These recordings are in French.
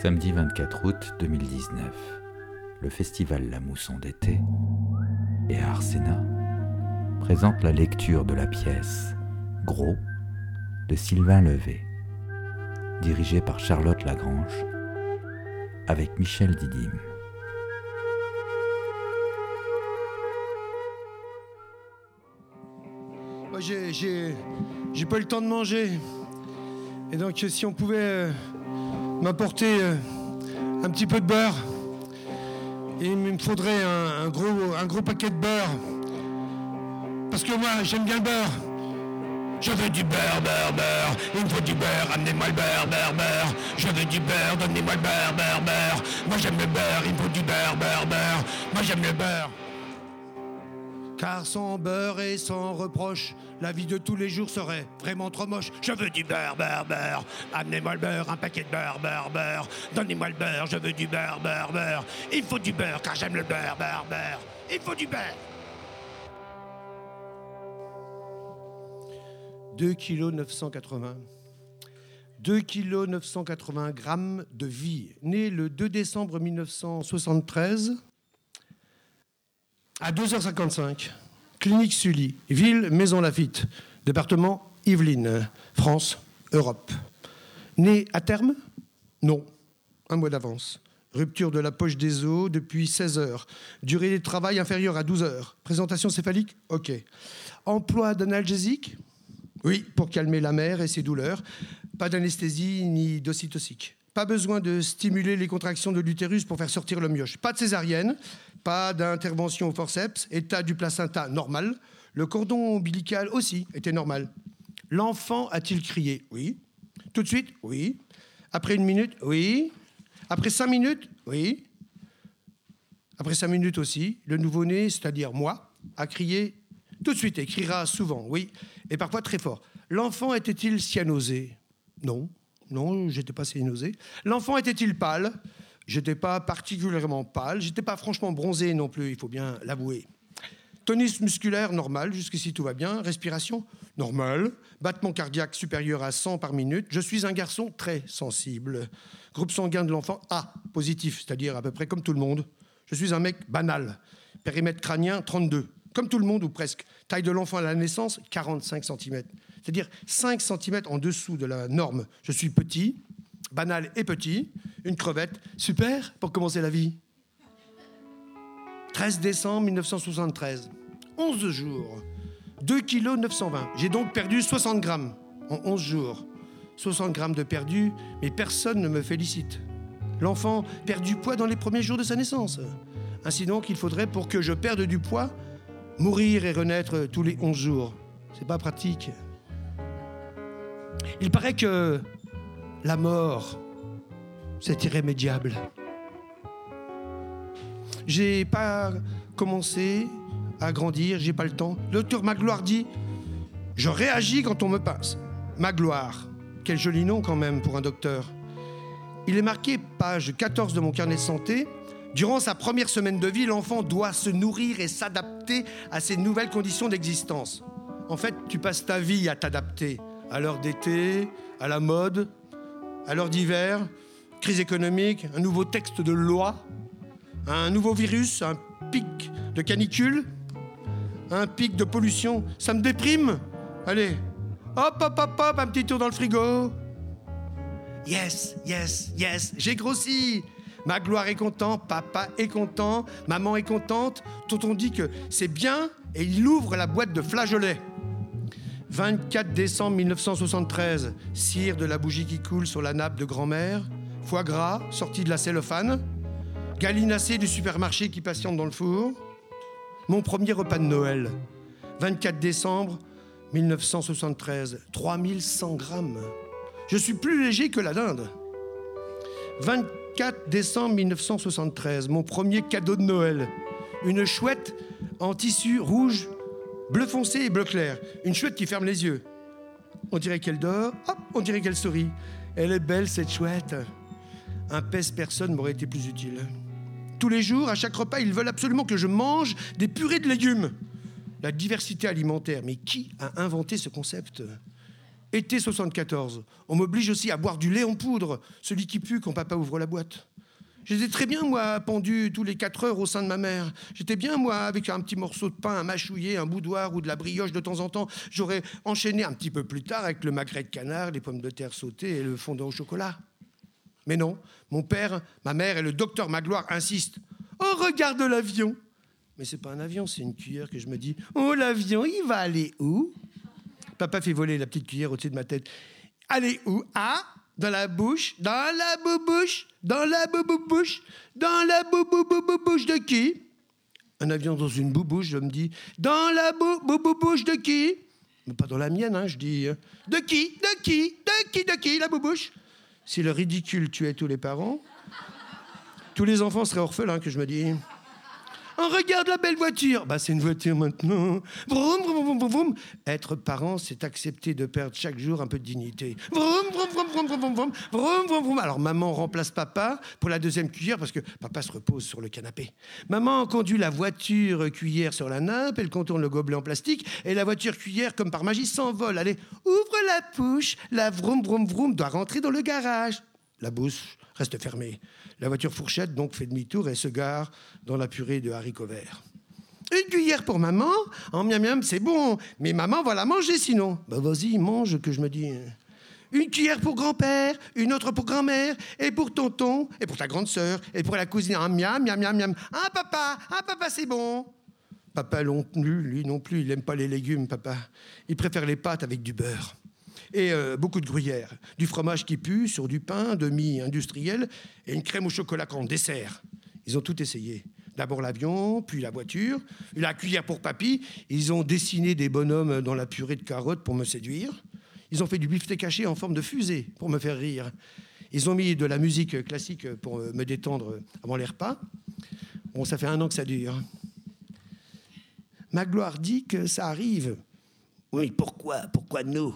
Samedi 24 août 2019, le festival La Mousson d'été et Arsena présente la lecture de la pièce Gros de Sylvain Levé, dirigée par Charlotte Lagrange, avec Michel j'ai, j'ai pas eu le temps de manger. Et donc, si on pouvait euh, m'apporter euh, un petit peu de beurre, il me faudrait un, un gros, un gros paquet de beurre. Parce que moi, j'aime bien le beurre. Je veux du beurre, beurre, beurre. Il me faut du beurre, amenez-moi le beurre, beurre, beurre. Je veux du beurre, donnez-moi le beurre, beurre, beurre. Moi j'aime le beurre, il me faut du beurre, beurre, beurre. Moi j'aime le beurre. Car sans beurre et sans reproche, la vie de tous les jours serait vraiment trop moche. Je veux du beurre, beurre, beurre. Amenez-moi le beurre, un paquet de beurre, beurre, beurre. Donnez-moi le beurre, je veux du beurre, beurre, beurre. Il faut du beurre, car j'aime le beurre, beurre, beurre. Il faut du beurre. 2 kg 980. 2 kg 980 grammes de vie. Né le 2 décembre 1973 à 2h55. Clinique Sully, ville Maison Lafitte, département Yvelines, France, Europe. Né à terme? Non, un mois d'avance. Rupture de la poche des os depuis 16 heures. Durée de travail inférieure à 12 heures. Présentation céphalique? Ok. Emploi d'analgésique? Oui, pour calmer la mère et ses douleurs. Pas d'anesthésie ni d'ocytocique. Pas besoin de stimuler les contractions de l'utérus pour faire sortir le mioche. Pas de césarienne, pas d'intervention au forceps, état du placenta normal. Le cordon ombilical aussi était normal. L'enfant a-t-il crié? Oui. Tout de suite? Oui. Après une minute? Oui. Après cinq minutes? Oui. Après cinq minutes aussi, le nouveau-né, c'est-à-dire moi, a crié tout de suite et criera souvent, oui, et parfois très fort. L'enfant était-il cyanosé? Non. Non, j'étais pas cyanosé. L'enfant était-il pâle? J'étais pas particulièrement pâle, j'étais pas franchement bronzé non plus, il faut bien l'avouer. Tonus musculaire normal, jusqu'ici tout va bien. Respiration normal. Battement cardiaque supérieur à 100 par minute. Je suis un garçon très sensible. Groupe sanguin de l'enfant A, positif, c'est-à-dire à peu près comme tout le monde. Je suis un mec banal. Périmètre crânien 32, comme tout le monde ou presque. Taille de l'enfant à la naissance 45 cm. C'est-à-dire 5 cm en dessous de la norme. Je suis petit, banal et petit. Une crevette, super pour commencer la vie. 13 décembre 1973. 11 jours. 2 kg 920. J'ai donc perdu 60 grammes en 11 jours. 60 grammes de perdu, mais personne ne me félicite. L'enfant perd du poids dans les premiers jours de sa naissance. Ainsi donc, il faudrait, pour que je perde du poids, mourir et renaître tous les 11 jours. C'est pas pratique. Il paraît que la mort, c'est irrémédiable. J'ai pas commencé à grandir, j'ai pas le temps. Le docteur Magloire dit Je réagis quand on me passe. Magloire, quel joli nom quand même pour un docteur. Il est marqué, page 14 de mon carnet de santé, Durant sa première semaine de vie, l'enfant doit se nourrir et s'adapter à ces nouvelles conditions d'existence. En fait, tu passes ta vie à t'adapter à l'heure d'été, à la mode, à l'heure d'hiver, crise économique, un nouveau texte de loi, un nouveau virus, un pic de canicule, un pic de pollution. Ça me déprime. Allez, hop, hop, hop, hop, un petit tour dans le frigo. Yes, yes, yes, j'ai grossi. Ma gloire est content, papa est content, maman est contente. Tonton dit que c'est bien et il ouvre la boîte de flageolets. 24 décembre 1973, cire de la bougie qui coule sur la nappe de grand-mère, foie gras sorti de la cellophane, gallinacé du supermarché qui patiente dans le four. Mon premier repas de Noël, 24 décembre 1973, 3100 grammes. Je suis plus léger que la dinde. 24 décembre 1973, mon premier cadeau de Noël. Une chouette en tissu rouge, bleu foncé et bleu clair. Une chouette qui ferme les yeux. On dirait qu'elle dort, hop, on dirait qu'elle sourit. Elle est belle, cette chouette. Un pèse-personne m'aurait été plus utile. Tous les jours, à chaque repas, ils veulent absolument que je mange des purées de légumes. La diversité alimentaire, mais qui a inventé ce concept? Été 74. On m'oblige aussi à boire du lait en poudre, celui qui pue quand papa ouvre la boîte. J'étais très bien, moi, pendu tous les 4 heures au sein de ma mère. J'étais bien, moi, avec un petit morceau de pain, un mâchouiller, un boudoir ou de la brioche de temps en temps. J'aurais enchaîné un petit peu plus tard avec le magret de canard, les pommes de terre sautées et le fondant au chocolat. Mais non, mon père, ma mère et le docteur Magloire insistent. Oh, regarde l'avion Mais c'est pas un avion, c'est une cuillère que je me dis. Oh, l'avion, il va aller où? Papa fait voler la petite cuillère au-dessus de ma tête. Allez où? Ah Dans la bouche Dans la bouche Dans la bouche Dans la bouche de qui? Un avion dans une boubouche, je me dis. Dans la bouche de qui? Mais pas dans la mienne, hein, je dis. De qui? De qui? De qui? De qui la boubouche? Si le ridicule tuait tous les parents, tous les enfants seraient orphelins, que je me dis. On regarde la belle voiture. Bah, c'est une voiture maintenant. Vroom, vroom, vroom, vroom. Être parent, c'est accepter de perdre chaque jour un peu de dignité. Vroom, vroom, vroom, vroom, vroom, vroom, vroom, vroom, vroom. Alors, maman remplace papa pour la deuxième cuillère parce que papa se repose sur le canapé. Maman conduit la voiture cuillère sur la nappe, elle contourne le gobelet en plastique et la voiture cuillère, comme par magie, s'envole. Allez, ouvre la bouche. La vroom, vroom, vroom doit rentrer dans le garage. La bouche reste fermée. La voiture fourchette donc fait demi-tour et se gare dans la purée de haricots verts. Une cuillère pour maman En miam miam, c'est bon. Mais maman va la manger sinon. Bah vas-y, mange que je me dis. Une cuillère pour grand-père, une autre pour grand-mère, et pour tonton, et pour ta grande sœur, et pour la cousine. Un miam, miam, miam, miam. Un papa, un papa, c'est bon. Papa non lui non plus, il n'aime pas les légumes, papa. Il préfère les pâtes avec du beurre et euh, beaucoup de gruyère. Du fromage qui pue sur du pain demi-industriel et une crème au chocolat en dessert. Ils ont tout essayé. D'abord l'avion, puis la voiture, la cuillère pour papy. Ils ont dessiné des bonhommes dans la purée de carottes pour me séduire. Ils ont fait du beefsteak caché en forme de fusée pour me faire rire. Ils ont mis de la musique classique pour me détendre avant les repas. Bon, ça fait un an que ça dure. Magloire dit que ça arrive. Oui, pourquoi Pourquoi nous?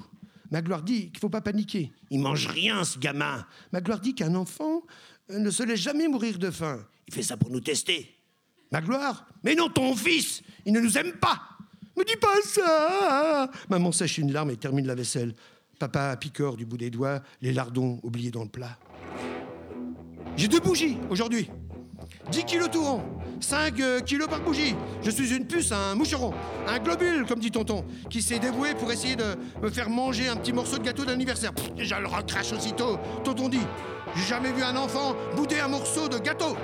Magloire dit qu'il ne faut pas paniquer. Il mange rien, ce gamin. Magloire dit qu'un enfant euh, ne se laisse jamais mourir de faim. Il fait ça pour nous tester. Magloire Mais non, ton fils, il ne nous aime pas. Me dis pas ça Maman sèche une larme et termine la vaisselle. Papa picore du bout des doigts les lardons oubliés dans le plat. J'ai deux bougies aujourd'hui. 10 kilos tout rond, 5 euh, kilos par bougie. Je suis une puce, un moucheron, un globule, comme dit tonton, qui s'est dévoué pour essayer de me faire manger un petit morceau de gâteau d'anniversaire. Je le recrache aussitôt. Tonton dit J'ai jamais vu un enfant bouder un morceau de gâteau.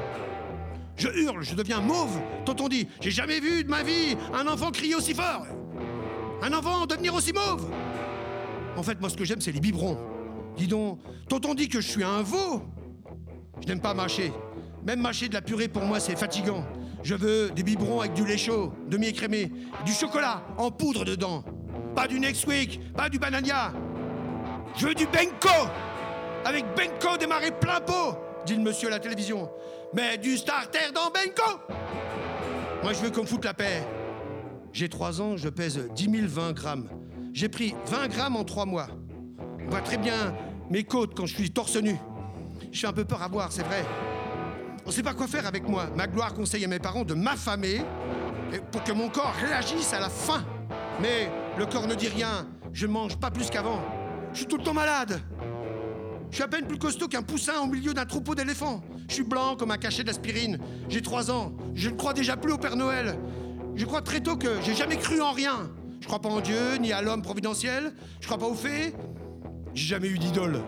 Je hurle, je deviens mauve. Tonton dit J'ai jamais vu de ma vie un enfant crier aussi fort. Un enfant devenir aussi mauve. En fait, moi, ce que j'aime, c'est les biberons. Dis donc, tonton dit que je suis un veau. Je n'aime pas mâcher. Même mâcher de la purée pour moi, c'est fatigant. Je veux des biberons avec du lait chaud, demi-écrémé, du chocolat en poudre dedans. Pas du Nesquik, pas du Banania. Je veux du Benko Avec Benko démarré plein pot, dit le monsieur à la télévision. Mais du starter dans Benko Moi, je veux qu'on me foute la paix. J'ai 3 ans, je pèse 10 020 grammes. J'ai pris 20 grammes en 3 mois. On voit très bien mes côtes quand je suis torse nu. Je suis un peu peur à voir, c'est vrai. On ne sait pas quoi faire avec moi. Ma gloire conseille à mes parents de m'affamer pour que mon corps réagisse à la faim. Mais le corps ne dit rien. Je mange pas plus qu'avant. Je suis tout le temps malade. Je suis à peine plus costaud qu'un poussin au milieu d'un troupeau d'éléphants. Je suis blanc comme un cachet d'aspirine. J'ai trois ans. Je ne crois déjà plus au Père Noël. Je crois très tôt que j'ai jamais cru en rien. Je crois pas en Dieu, ni à l'homme providentiel. Je crois pas aux fées. J'ai jamais eu d'idole.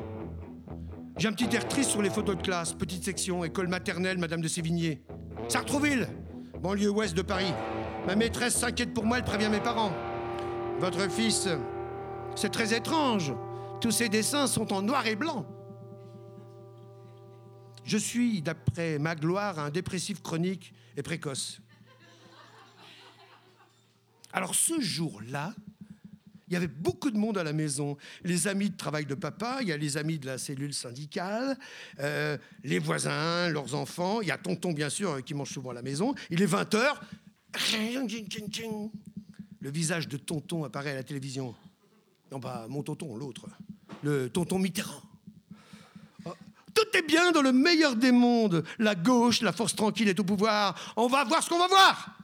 J'ai un petit air triste sur les photos de classe, petite section, école maternelle, Madame de Sévigné. Sartrouville, banlieue ouest de Paris. Ma maîtresse s'inquiète pour moi, elle prévient mes parents. Votre fils, c'est très étrange. Tous ses dessins sont en noir et blanc. Je suis, d'après ma gloire, un dépressif chronique et précoce. Alors ce jour-là, il y avait beaucoup de monde à la maison. Les amis de travail de papa, il y a les amis de la cellule syndicale, euh, les voisins, leurs enfants. Il y a tonton, bien sûr, qui mange souvent à la maison. Il est 20h. Le visage de tonton apparaît à la télévision. Non, pas mon tonton, l'autre. Le tonton Mitterrand. Oh, tout est bien dans le meilleur des mondes. La gauche, la force tranquille est au pouvoir. On va voir ce qu'on va voir.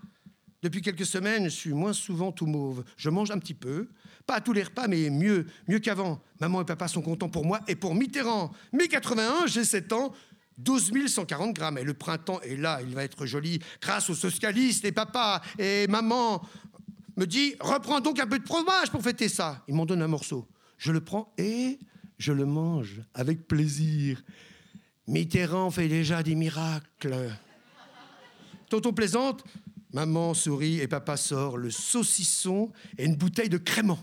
Depuis quelques semaines, je suis moins souvent tout mauve. Je mange un petit peu, pas tous les repas, mais mieux, mieux qu'avant. Maman et papa sont contents pour moi et pour Mitterrand. Mais 81, j'ai 7 ans, 12 140 grammes. Et le printemps est là, il va être joli, grâce aux socialistes et papa et maman me dit Reprends donc un peu de fromage pour fêter ça. Ils m'en donnent un morceau. Je le prends et je le mange avec plaisir. Mitterrand fait déjà des miracles. Tonton plaisante, maman sourit et papa sort le saucisson et une bouteille de crément.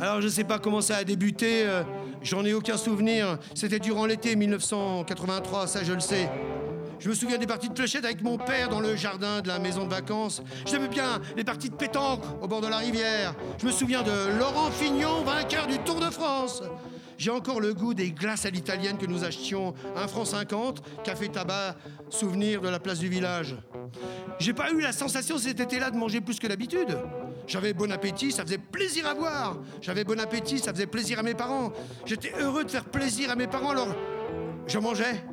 Alors je ne sais pas comment ça a débuté, euh, j'en ai aucun souvenir. C'était durant l'été 1983, ça je le sais. Je me souviens des parties de clochette avec mon père dans le jardin de la maison de vacances. J'aimais bien les parties de pétanque au bord de la rivière. Je me souviens de Laurent Fignon, vainqueur du Tour de France. J'ai encore le goût des glaces à l'italienne que nous achetions 1 franc 50, café tabac, souvenir de la place du village. J'ai pas eu la sensation cet été-là de manger plus que d'habitude. J'avais bon appétit, ça faisait plaisir à voir. J'avais bon appétit, ça faisait plaisir à mes parents. J'étais heureux de faire plaisir à mes parents, alors je mangeais.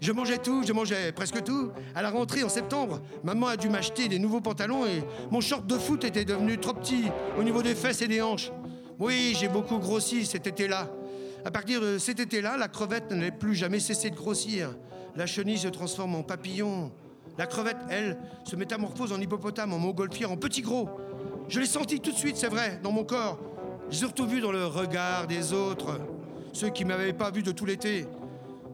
Je mangeais tout, je mangeais presque tout. À la rentrée en septembre, maman a dû m'acheter des nouveaux pantalons et mon short de foot était devenu trop petit au niveau des fesses et des hanches. Oui, j'ai beaucoup grossi cet été-là. À partir de cet été-là, la crevette n'a plus jamais cessé de grossir. La chenille se transforme en papillon. La crevette, elle, se métamorphose en hippopotame, en montgolfière, en petit gros. Je l'ai senti tout de suite, c'est vrai, dans mon corps. J'ai surtout vu dans le regard des autres, ceux qui ne m'avaient pas vu de tout l'été.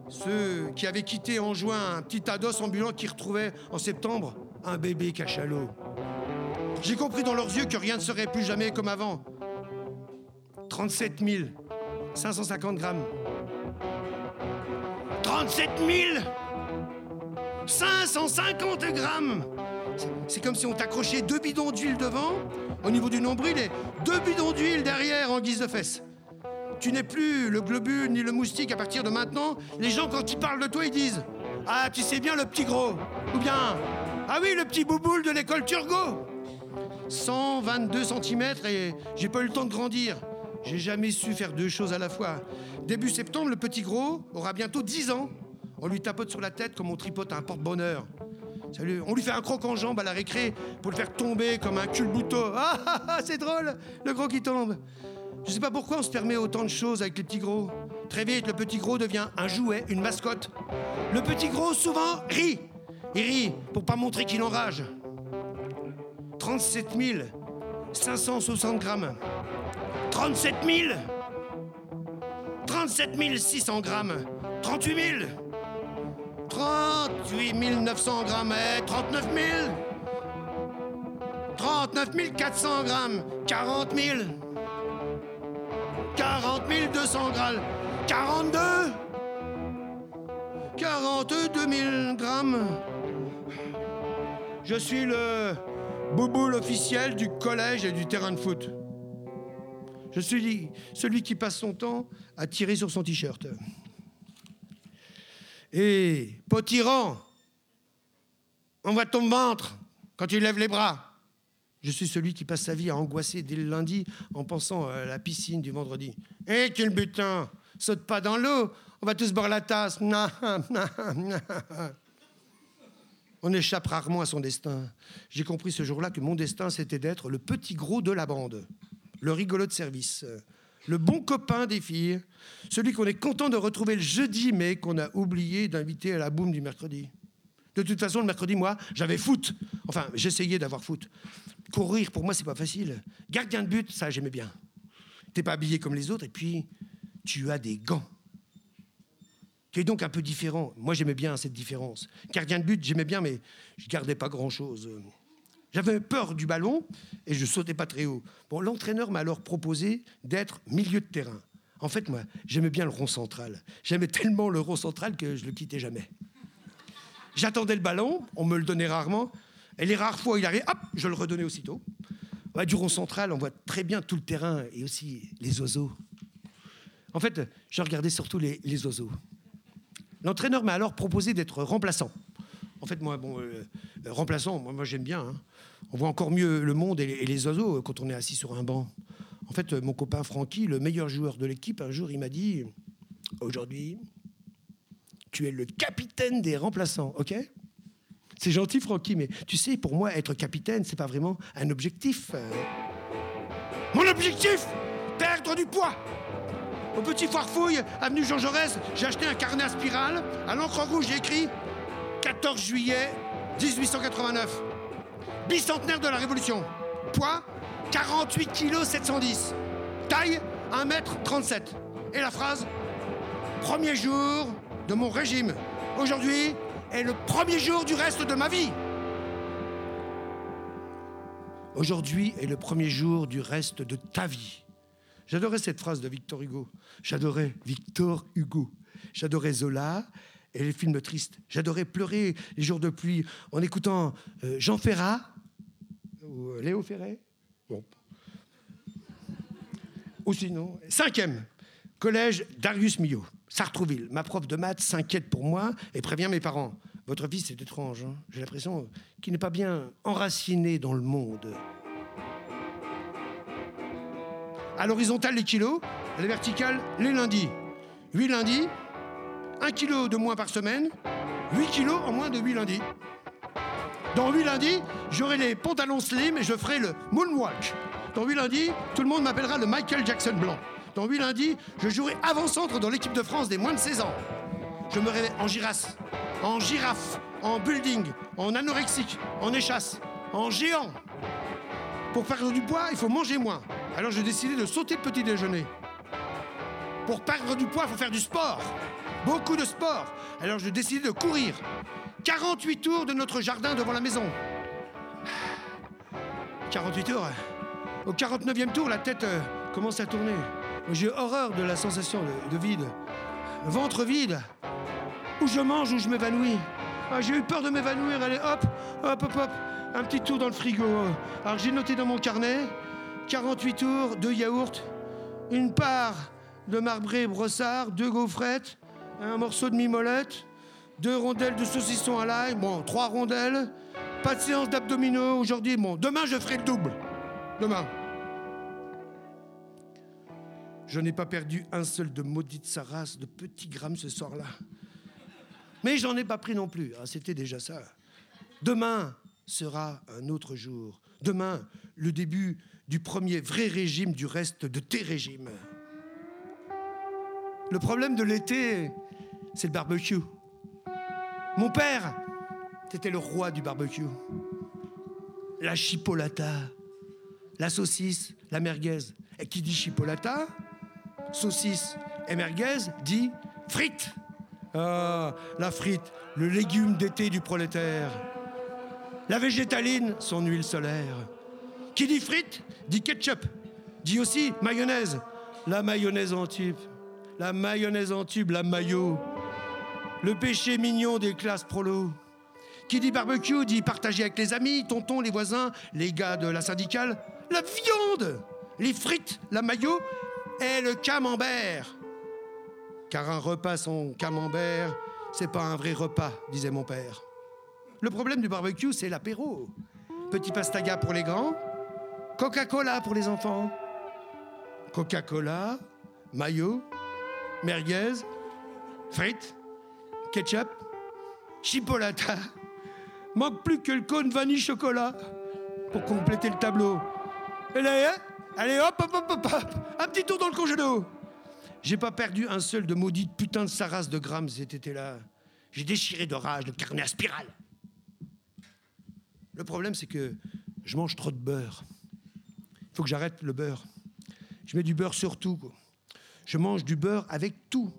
Ceux qui avaient quitté en juin un petit ados ambulant qui retrouvait en septembre un bébé cachalot. J'ai compris dans leurs yeux que rien ne serait plus jamais comme avant. 37 550 grammes. 37 550 grammes C'est comme si on t'accrochait deux bidons d'huile devant, au niveau du nombril, et deux bidons d'huile derrière en guise de fesses. Tu n'es plus le globule ni le moustique à partir de maintenant. Les gens, quand ils parlent de toi, ils disent Ah, tu sais bien le petit gros. Ou bien Ah oui, le petit bouboule de l'école Turgot. 122 cm et j'ai pas eu le temps de grandir. J'ai jamais su faire deux choses à la fois. Début septembre, le petit gros aura bientôt 10 ans. On lui tapote sur la tête comme on tripote un porte-bonheur. On lui fait un croc en jambe à la récré pour le faire tomber comme un culbuto. Ah, ah, ah c'est drôle, le gros qui tombe. Je sais pas pourquoi on se permet autant de choses avec les petits gros. Très vite, le petit gros devient un jouet, une mascotte. Le petit gros, souvent, rit. Il rit pour pas montrer qu'il enrage. 37 560 grammes. 37 000 37 600 grammes. 38 000 38 900 grammes. Et 39 000 39 400 grammes. 40 000 40 200 grammes. 42 42 000 grammes. Je suis le bouboule officiel du collège et du terrain de foot. Je suis celui qui passe son temps à tirer sur son t-shirt. Et potirant, on voit ton ventre quand tu lèves les bras. Je suis celui qui passe sa vie à angoisser dès le lundi en pensant à la piscine du vendredi. Eh, quel butin Saute pas dans l'eau, on va tous boire la tasse. On échappe rarement à son destin. J'ai compris ce jour-là que mon destin, c'était d'être le petit gros de la bande, le rigolo de service, le bon copain des filles, celui qu'on est content de retrouver le jeudi, mais qu'on a oublié d'inviter à la boum du mercredi. De toute façon, le mercredi, moi, j'avais foot. Enfin, j'essayais d'avoir foot. Courir, pour moi, c'est pas facile. Gardien de but, ça, j'aimais bien. T'es pas habillé comme les autres, et puis, tu as des gants. Tu es donc un peu différent. Moi, j'aimais bien cette différence. Gardien de but, j'aimais bien, mais je gardais pas grand-chose. J'avais peur du ballon et je sautais pas très haut. Bon, l'entraîneur m'a alors proposé d'être milieu de terrain. En fait, moi, j'aimais bien le rond central. J'aimais tellement le rond central que je le quittais jamais. J'attendais le ballon, on me le donnait rarement, et les rares fois où il arrivait, hop, je le redonnais aussitôt. du rond central, on voit très bien tout le terrain et aussi les oiseaux. En fait, je regardais surtout les, oiseaux. L'entraîneur m'a alors proposé d'être remplaçant. En fait, moi, bon, euh, remplaçant, moi, j'aime bien. Hein. On voit encore mieux le monde et les, oiseaux quand on est assis sur un banc. En fait, mon copain Francky, le meilleur joueur de l'équipe, un jour, il m'a dit Aujourd'hui, tu es le capitaine des remplaçants, ok? C'est gentil, Francky, mais tu sais, pour moi, être capitaine, c'est pas vraiment un objectif. Euh. Mon objectif Perdre du poids Au petit foire-fouille, avenue Jean Jaurès, j'ai acheté un carnet à spirale. À l'encre rouge, j'ai écrit 14 juillet 1889. Bicentenaire de la Révolution. Poids 48 kg 710. Taille 1m37. Et la phrase Premier jour de mon régime. Aujourd'hui est le premier jour du reste de ma vie. Aujourd'hui est le premier jour du reste de ta vie. J'adorais cette phrase de Victor Hugo. J'adorais Victor Hugo. J'adorais Zola et les films tristes. J'adorais pleurer les jours de pluie en écoutant euh, Jean Ferrat ou euh, Léo Ferré. Bon. Ou sinon, cinquième, collège Darius Millot, Sartrouville. Ma prof de maths s'inquiète pour moi et prévient mes parents. Votre fils est étrange. Hein. J'ai l'impression qu'il n'est pas bien enraciné dans le monde. À l'horizontale, les kilos. À la verticale, les lundis. Huit lundis, un kilo de moins par semaine. Huit kilos en moins de huit lundis. Dans huit lundis, j'aurai les pantalons slim et je ferai le moonwalk. Dans huit lundis, tout le monde m'appellera le Michael Jackson blanc. Dans huit lundis, je jouerai avant-centre dans l'équipe de France des moins de 16 ans. Je me réveille en girasse, en girafe, en building, en anorexique, en échasse, en géant. Pour perdre du poids, il faut manger moins. Alors j'ai décidé de sauter le petit déjeuner. Pour perdre du poids, il faut faire du sport. Beaucoup de sport. Alors j'ai décidé de courir. 48 tours de notre jardin devant la maison. 48 tours. Au 49e tour, la tête euh, commence à tourner. J'ai horreur de la sensation de, vide. Ventre vide. Où je mange, où je m'évanouis. Ah, j'ai eu peur de m'évanouir. Allez, hop, hop, hop, hop. Un petit tour dans le frigo. Alors j'ai noté dans mon carnet 48 tours, deux yaourts, une part de marbré brossard, deux gaufrettes, un morceau de mimolette, deux rondelles de saucisson à l'ail, bon, trois rondelles, pas de séance d'abdominaux aujourd'hui, bon, demain je ferai le double. Demain. Je n'ai pas perdu un seul de maudite sa race de petits grammes ce soir-là. Mais j'en ai pas pris non plus, ah, c'était déjà ça. Demain sera un autre jour. Demain, le début du premier vrai régime du reste de tes régimes. Le problème de l'été, c'est le barbecue. Mon père, c'était le roi du barbecue. La chipolata, la saucisse, la merguez. Et qui dit chipolata, saucisse et merguez dit frites. Ah, la frite, le légume d'été du prolétaire. La végétaline, son huile solaire. Qui dit frites dit ketchup, dit aussi mayonnaise. La mayonnaise en tube, la mayonnaise en tube, la maillot. Le péché mignon des classes prolo. Qui dit barbecue dit partager avec les amis, tontons, les voisins, les gars de la syndicale. La viande, les frites, la maillot et le camembert. Car un repas sans camembert, c'est pas un vrai repas, disait mon père. Le problème du barbecue, c'est l'apéro. Petit pastaga pour les grands, Coca-Cola pour les enfants. Coca-Cola, maillot, merguez, frites, ketchup, chipolata. Manque plus que le cône vanille chocolat pour compléter le tableau. Et là, hein allez hop, hop, hop, hop, hop, un petit tour dans le congélo. J'ai pas perdu un seul de maudite putain de sa race de grammes cet été-là. J'ai déchiré de rage le carnet à spirale. Le problème, c'est que je mange trop de beurre. Il faut que j'arrête le beurre. Je mets du beurre sur tout. Je mange du beurre avec tout.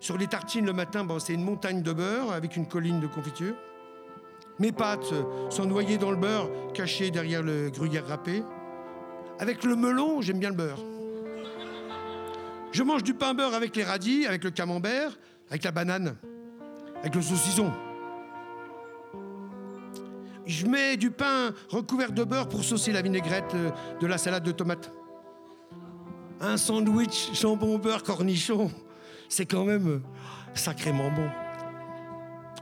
Sur les tartines le matin, c'est une montagne de beurre avec une colline de confiture. Mes pâtes sont noyées dans le beurre, cachées derrière le gruyère râpé. Avec le melon, j'aime bien le beurre. Je mange du pain beurre avec les radis, avec le camembert, avec la banane, avec le saucisson. Je mets du pain recouvert de beurre pour saucer la vinaigrette euh, de la salade de tomates. Un sandwich jambon beurre cornichon, c'est quand même euh, sacrément bon.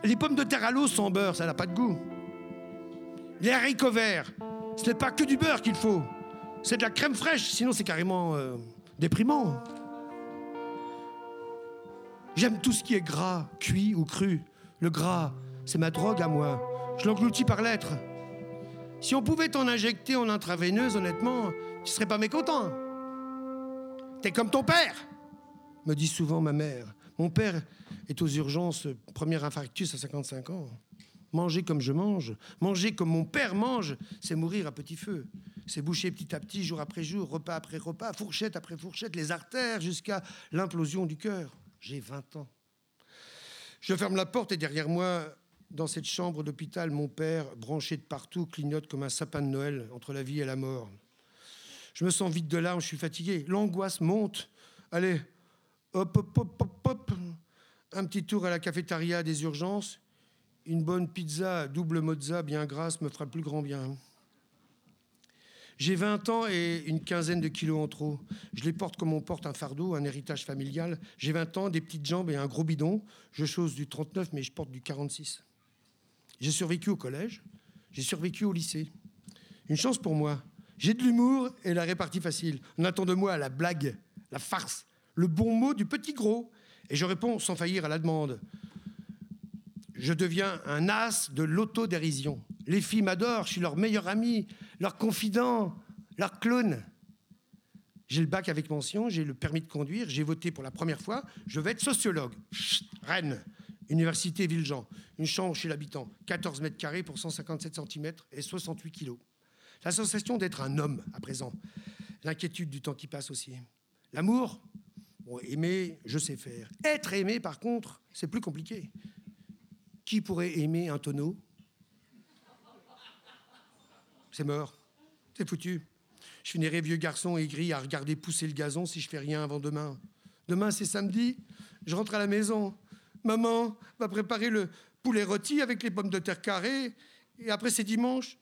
Les pommes de terre à l'eau sans beurre, ça n'a pas de goût. Les haricots verts, ce n'est pas que du beurre qu'il faut. C'est de la crème fraîche, sinon c'est carrément euh, déprimant. J'aime tout ce qui est gras, cuit ou cru. Le gras, c'est ma drogue à moi. Je l'engloutis par lettres. Si on pouvait t'en injecter en intraveineuse, honnêtement, tu serais pas mécontent. T'es comme ton père, me dit souvent ma mère. Mon père est aux urgences, premier infarctus à 55 ans. Manger comme je mange, manger comme mon père mange, c'est mourir à petit feu. C'est boucher petit à petit, jour après jour, repas après repas, fourchette après fourchette, les artères jusqu'à l'implosion du cœur. J'ai 20 ans. Je ferme la porte et derrière moi, dans cette chambre d'hôpital, mon père, branché de partout, clignote comme un sapin de Noël entre la vie et la mort. Je me sens vide de larmes, je suis fatigué. L'angoisse monte. Allez, hop, hop, hop, hop, hop. Un petit tour à la cafétéria des urgences. Une bonne pizza double mozza bien grasse me fera plus grand bien. J'ai 20 ans et une quinzaine de kilos en trop. Je les porte comme on porte un fardeau, un héritage familial. J'ai 20 ans, des petites jambes et un gros bidon. Je chose du 39, mais je porte du 46. J'ai survécu au collège, j'ai survécu au lycée. Une chance pour moi. J'ai de l'humour et la répartie facile. On attend de moi la blague, la farce, le bon mot du petit gros. Et je réponds sans faillir à la demande je deviens un as de l'autodérision. Les filles m'adorent, je suis leur meilleur ami, leur confident, leur clone. J'ai le bac avec mention, j'ai le permis de conduire, j'ai voté pour la première fois, je vais être sociologue. Rennes, Université Villejean, une chambre chez l'habitant, 14 mètres carrés pour 157 cm et 68 kilos. La sensation d'être un homme à présent, l'inquiétude du temps qui passe aussi. L'amour, bon, aimer, je sais faire. Être aimé, par contre, c'est plus compliqué. Qui pourrait aimer un tonneau? C'est mort. C'est foutu. Je finirai vieux garçon aigri à regarder pousser le gazon si je fais rien avant demain. Demain, c'est samedi. Je rentre à la maison. Maman va préparer le poulet rôti avec les pommes de terre carrées. Et après, c'est dimanche.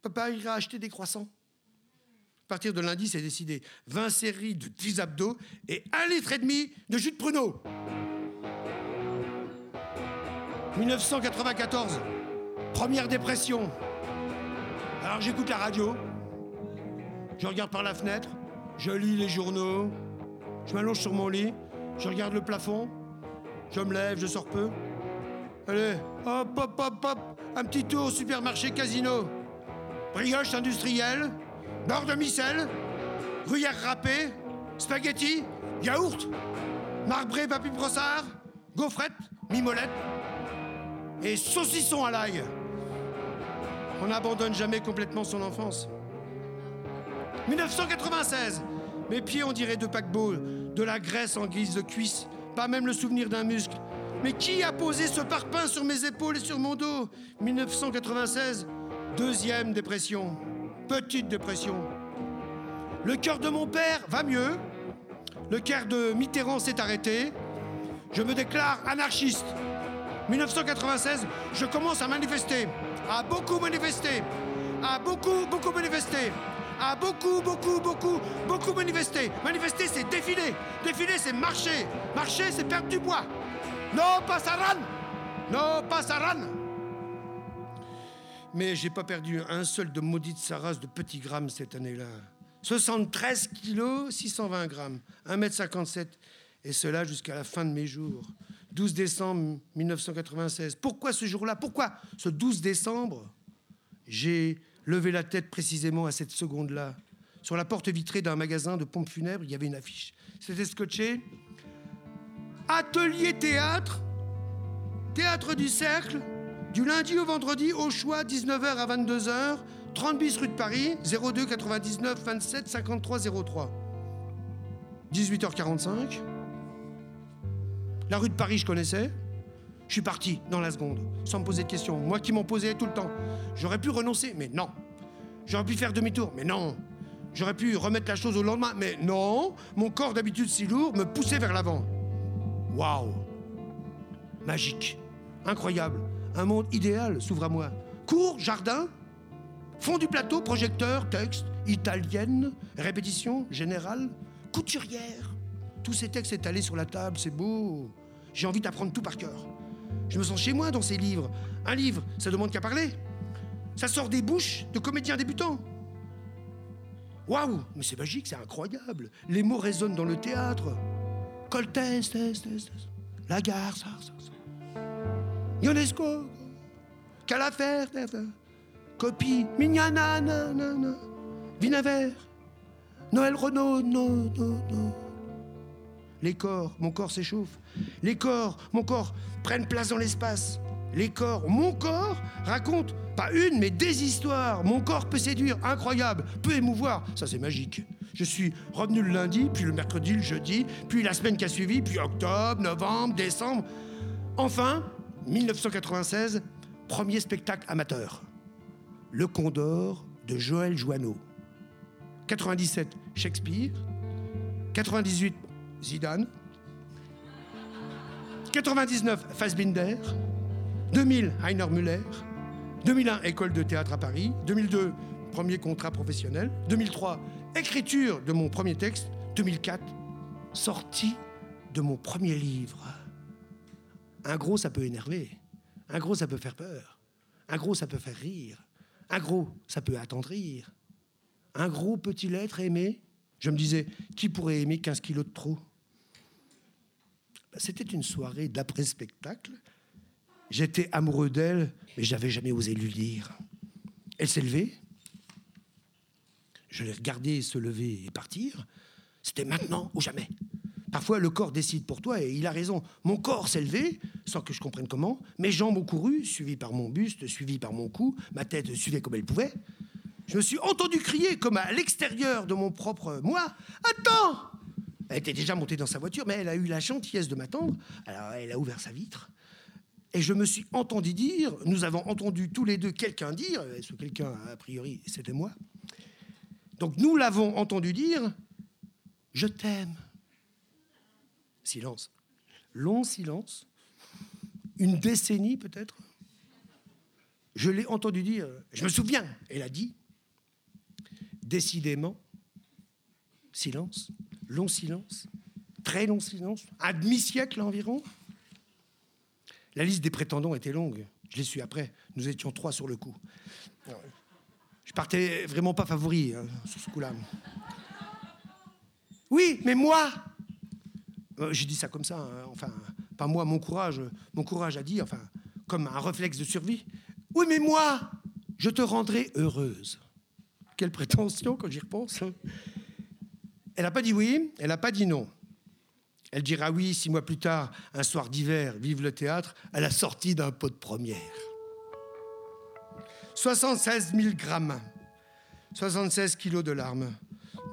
Papa ira acheter des croissants. À partir de lundi, c'est décidé. 20 séries de 10 abdos et un litre et demi de jus de pruneau. 1994, première dépression. Alors j'écoute la radio, je regarde par la fenêtre, je lis les journaux, je m'allonge sur mon lit, je regarde le plafond, je me lève, je sors peu. Allez, hop, hop, hop, hop, un petit tour au supermarché casino. Brioche industrielle, beurre de micelle, gruyère râpée, spaghetti, yaourt, marbré papy brossard, gaufrette, mimolette, et saucisson à l'ail. On n'abandonne jamais complètement son enfance. 1996, mes pieds on dirait de paquebot, de la graisse en guise de cuisse, pas même le souvenir d'un muscle. Mais qui a posé ce parpaing sur mes épaules et sur mon dos? 1996, deuxième dépression, petite dépression. Le cœur de mon père va mieux, le cœur de Mitterrand s'est arrêté, je me déclare anarchiste. 1996, je commence à manifester, à beaucoup manifester, à beaucoup, beaucoup manifester, à beaucoup, beaucoup, beaucoup, beaucoup manifester. Manifester, c'est défiler. Défiler, c'est marcher. Marcher, c'est perdre du poids. No passaran No passaran Mais j'ai pas perdu un seul de maudite Saras de petits grammes cette année-là. 73 kilos, 620 grammes, 1m57, et cela jusqu'à la fin de mes jours. 12 décembre 1996. Pourquoi ce jour-là? Pourquoi ce 12 décembre? J'ai levé la tête précisément à cette seconde-là. Sur la porte vitrée d'un magasin de pompes funèbres, il y avait une affiche. C'était scotché Atelier théâtre, théâtre du cercle, du lundi au vendredi, au choix, 19h à 22h, 30 bis rue de Paris, 02 99 27 53 03. 18h45. La rue de Paris, je connaissais. Je suis parti dans la seconde, sans me poser de questions. Moi qui m'en posais tout le temps. J'aurais pu renoncer, mais non. J'aurais pu faire demi-tour, mais non. J'aurais pu remettre la chose au lendemain, mais non. Mon corps d'habitude si lourd me poussait vers l'avant. Waouh Magique. Incroyable. Un monde idéal s'ouvre à moi. Cours, jardin, fond du plateau, projecteur, texte, italienne, répétition, générale, couturière. Tous ces textes étalés sur la table, c'est beau. J'ai envie d'apprendre tout par cœur. Je me sens chez moi dans ces livres. Un livre, ça demande qu'à parler. Ça sort des bouches de comédiens débutants. Waouh, mais c'est magique, c'est incroyable. Les mots résonnent dans le théâtre. Coltès, La gare, ça, ça, ça. Ionesco, Quelle affaire Copie, mignana, nanana. Vinavert, Noël Renault, non, non, non. Les corps, mon corps s'échauffe. Les corps, mon corps prennent place dans l'espace. Les corps, mon corps raconte pas une, mais des histoires. Mon corps peut séduire, incroyable, peut émouvoir. Ça, c'est magique. Je suis revenu le lundi, puis le mercredi, le jeudi, puis la semaine qui a suivi, puis octobre, novembre, décembre. Enfin, 1996, premier spectacle amateur. Le Condor de Joël Joanneau. 97, Shakespeare. 98, Zidane. 99, Fassbinder. 2000, Heiner Müller. 2001, École de théâtre à Paris. 2002, premier contrat professionnel. 2003, écriture de mon premier texte. 2004, sortie de mon premier livre. Un gros, ça peut énerver. Un gros, ça peut faire peur. Un gros, ça peut faire rire. Un gros, ça peut attendrir. Un gros peut-il être aimé Je me disais, qui pourrait aimer 15 kilos de trop? C'était une soirée d'après-spectacle. J'étais amoureux d'elle, mais j'avais jamais osé lui dire. Elle s'est levée. Je l'ai regardée se lever et partir. C'était maintenant ou jamais. Parfois, le corps décide pour toi et il a raison. Mon corps s'est levé, sans que je comprenne comment. Mes jambes ont couru, suivies par mon buste, suivies par mon cou. Ma tête suivait comme elle pouvait. Je me suis entendu crier comme à l'extérieur de mon propre moi. Attends Elle était déjà montée dans sa voiture, mais elle a eu la gentillesse de m'attendre. Alors elle a ouvert sa vitre. Et je me suis entendu dire, nous avons entendu tous les deux quelqu'un dire, ce quelqu'un, a priori, c'était moi? Donc nous l'avons entendu dire, je t'aime. Silence. Long silence. Une décennie peut-être. Je l'ai entendu dire, je me souviens, elle a dit, décidément, silence, long silence, très long silence, un demi-siècle environ. La liste des prétendants était longue. Je l'ai su après. Nous étions trois sur le coup. Je partais vraiment pas favori hein, sur ce coup-là. Oui, mais moi, euh, j'ai dit ça comme ça, hein, enfin, pas moi, mon courage, mon courage a dit, enfin, comme un réflexe de survie. Oui, mais moi, je te rendrai heureuse. Quelle prétention quand j'y repense. Hein. Elle n'a pas dit oui, elle n'a pas dit non. Elle dira oui six mois plus tard, un soir d'hiver, vive le théâtre, à la sortie d'un pot de première. 76 000 grammes, 76 kilos de larmes.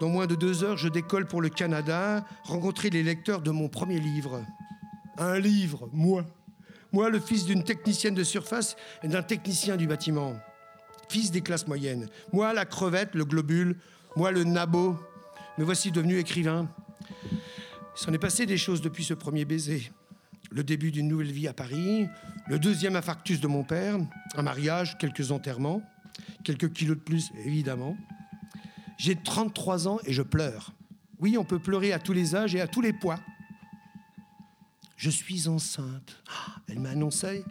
Dans moins de deux heures, je décolle pour le Canada, rencontrer les lecteurs de mon premier livre. Un livre, moi. Moi, le fils d'une technicienne de surface et d'un technicien du bâtiment. Fils des classes moyennes. Moi, la crevette, le globule. Moi, le nabot. Me voici devenu écrivain. S'en est passé des choses depuis ce premier baiser. Le début d'une nouvelle vie à Paris, le deuxième infarctus de mon père, un mariage, quelques enterrements, quelques kilos de plus, évidemment. J'ai 33 ans et je pleure. Oui, on peut pleurer à tous les âges et à tous les poids. Je suis enceinte. Ah, elle m'a annoncé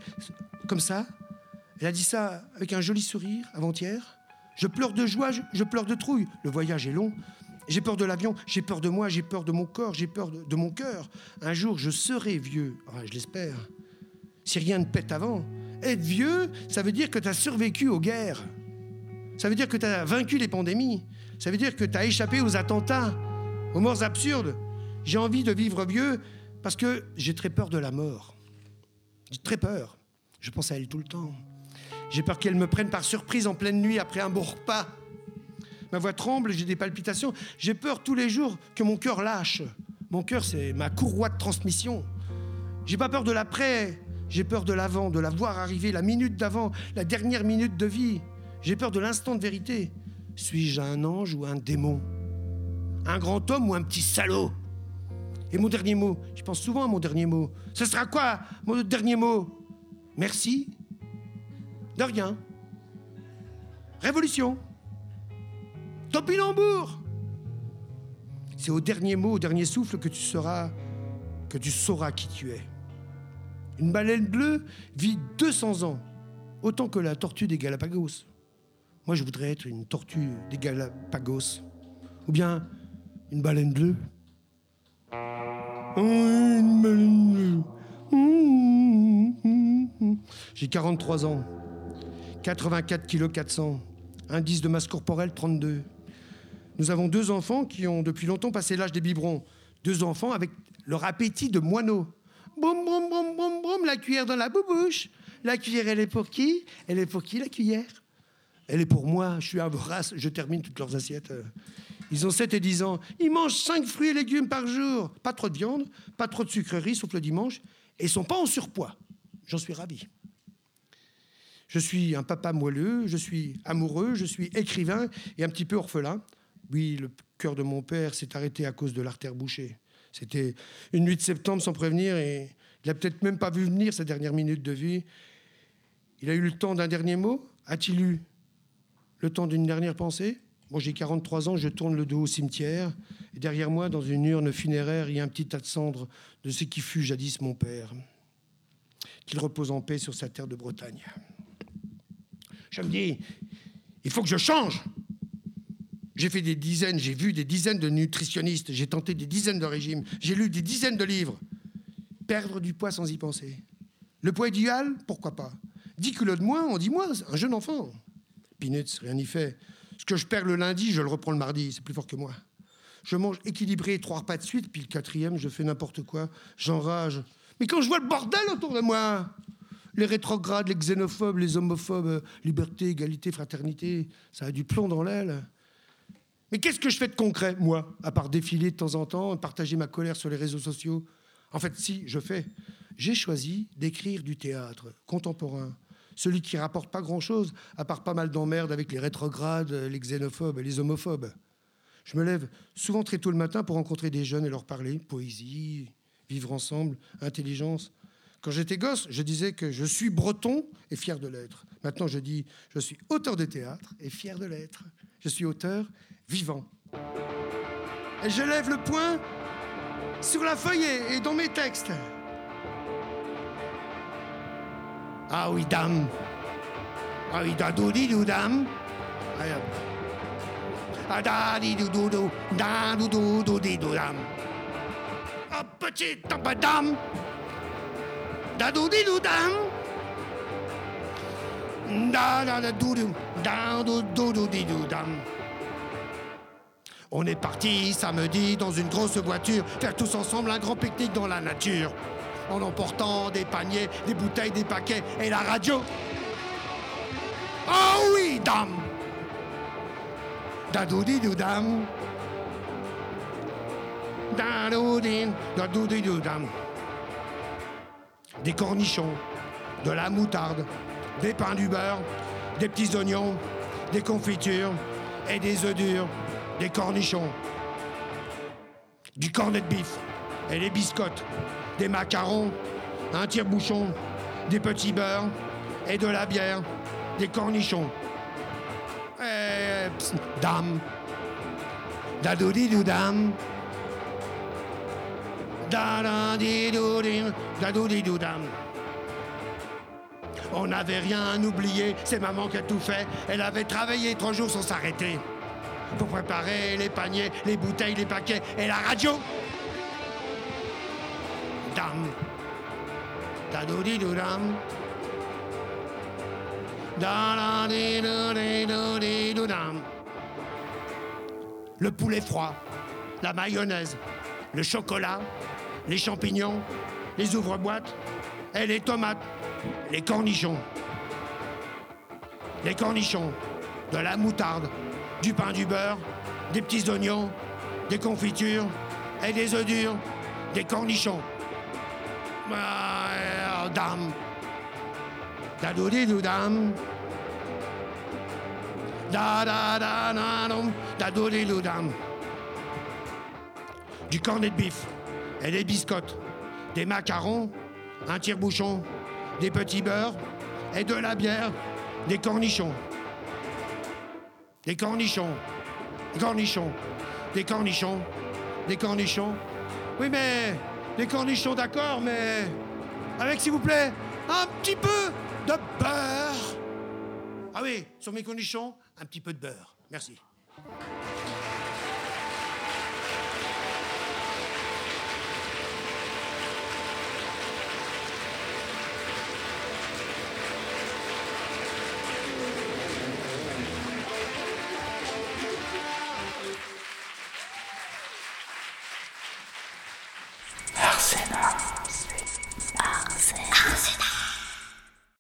comme ça. Elle a dit ça avec un joli sourire avant-hier. Je pleure de joie, je pleure de trouille. Le voyage est long. J'ai peur de l'avion, j'ai peur de moi, j'ai peur de mon corps, j'ai peur de, mon cœur. Un jour, je serai vieux. je l'espère. Si rien ne pète avant. Être vieux, ça veut dire que tu as survécu aux guerres. Ça veut dire que tu as vaincu les pandémies. Ça veut dire que tu as échappé aux attentats, aux morts absurdes. J'ai envie de vivre vieux parce que j'ai très peur de la mort. J'ai très peur. Je pense à elle tout le temps. J'ai peur qu'elle me prenne par surprise en pleine nuit après un beau repas ma voix tremble, j'ai des palpitations, j'ai peur tous les jours que mon cœur lâche. Mon cœur, c'est ma courroie de transmission. J'ai pas peur de l'après, j'ai peur de l'avant, de la voir arriver, la minute d'avant, la dernière minute de vie. J'ai peur de l'instant de vérité. Suis-je un ange ou un démon? Un grand homme ou un petit salaud? Et mon dernier mot, je pense souvent à mon dernier mot. Ce sera quoi mon dernier mot? Merci De rien. Révolution. Topinambour C'est au dernier mot, au dernier souffle que tu seras, que tu sauras qui tu es. Une baleine bleue vit 200 ans, autant que la tortue des Galapagos. Moi, je voudrais être une tortue des Galapagos. Ou bien une baleine bleue. J'ai 43 ans. 84 kg 400. Indice de masse corporelle 32. Nous avons deux enfants qui ont depuis longtemps passé l'âge des biberons. Deux enfants avec leur appétit de moineau. Boum, boum, boum, boum, boum, la cuillère dans la boubouche. La cuillère, elle est pour qui? Elle est pour qui, la cuillère? Elle est pour moi. Je suis un vorace, je termine toutes leurs assiettes. Ils ont 7 et 10 ans. Ils mangent 5 fruits et légumes par jour. Pas trop de viande, pas trop de sucreries, sauf le dimanche. Et ils sont pas en surpoids. J'en suis ravi. Je suis un papa moelleux, je suis amoureux, je suis écrivain et un petit peu orphelin. Oui, le cœur de mon père s'est arrêté à cause de l'artère bouchée. C'était une nuit de septembre sans prévenir et il n'a peut-être même pas vu venir sa dernière minute de vie. Il a eu le temps d'un dernier mot? A-t-il eu le temps d'une dernière pensée Bon, j'ai 43 ans, je tourne le dos au cimetière, et derrière moi, dans une urne funéraire, il y a un petit tas de cendres de ce qui fut jadis mon père. Qu'il repose en paix sur sa terre de Bretagne. Je me dis, il faut que je change. J'ai fait des dizaines, j'ai vu des dizaines de nutritionnistes, j'ai tenté des dizaines de régimes, j'ai lu des dizaines de livres. Perdre du poids sans y penser. Le poids idéal, pourquoi pas? 10 kilos de moins, on dit moi, un jeune enfant. Peanuts, rien n'y fait. Ce que je perds le lundi, je le reprends le mardi, c'est plus fort que moi. Je mange équilibré trois repas de suite, puis le quatrième, je fais n'importe quoi, j'enrage. Mais quand je vois le bordel autour de moi, les rétrogrades, les xénophobes, les homophobes, liberté, égalité, fraternité, ça a du plomb dans l'aile. Mais qu'est-ce que je fais de concret, moi, à part défiler de temps en temps, partager ma colère sur les réseaux sociaux? En fait, si, je fais. J'ai choisi d'écrire du théâtre contemporain, celui qui rapporte pas grand-chose, à part pas mal d'emmerdes avec les rétrogrades, les xénophobes et les homophobes. Je me lève souvent très tôt le matin pour rencontrer des jeunes et leur parler poésie, vivre ensemble, intelligence. Quand j'étais gosse, je disais que je suis breton et fier de l'être. Maintenant, je dis je suis auteur de théâtre et fier de l'être. Je suis auteur vivant. Et je lève le poing sur la feuille et dans mes textes. Ah oui, dame. Ah oui, da dou di dame. Ah da di dou. Ah petite dame. Da dou di. Da da da. On est parti samedi dans une grosse voiture, faire tous ensemble un grand pique-nique dans la nature en emportant des paniers, des bouteilles, des paquets et la radio. Oh oui, dame. Dadoudi dou dame Dadoudi dadoudi dou dame Des cornichons, de la moutarde, des pains du beurre, des petits oignons, des confitures et des œufs durs, des cornichons, du cornet de bif et les biscottes, des macarons, un tire-bouchon, des petits beurres et de la bière, des cornichons. Et, pss, dame. Dadoudi dame. Dadoudi dame. On n'avait rien oublié, c'est maman qui a tout fait. Elle avait travaillé trois jours sans s'arrêter. Pour préparer les paniers, les bouteilles, les paquets et la radio. Le poulet froid, la mayonnaise, le chocolat, les champignons, les ouvre-boîtes et les tomates, les cornichons. Les cornichons, de la moutarde, du pain du beurre, des petits oignons, des confitures et des œufs durs, des cornichons. Ah, dame. Dadoudi dame? Da da da da. Du cornet de bif et des biscottes, des macarons, un tire-bouchon, des petits beurres et de la bière, des cornichons. Des cornichons, des cornichons, des cornichons, des cornichons. Oui, mais des cornichons, d'accord, mais avec, s'il vous plaît, un petit peu de beurre. Ah oui, sur mes cornichons, un petit peu de beurre. Merci.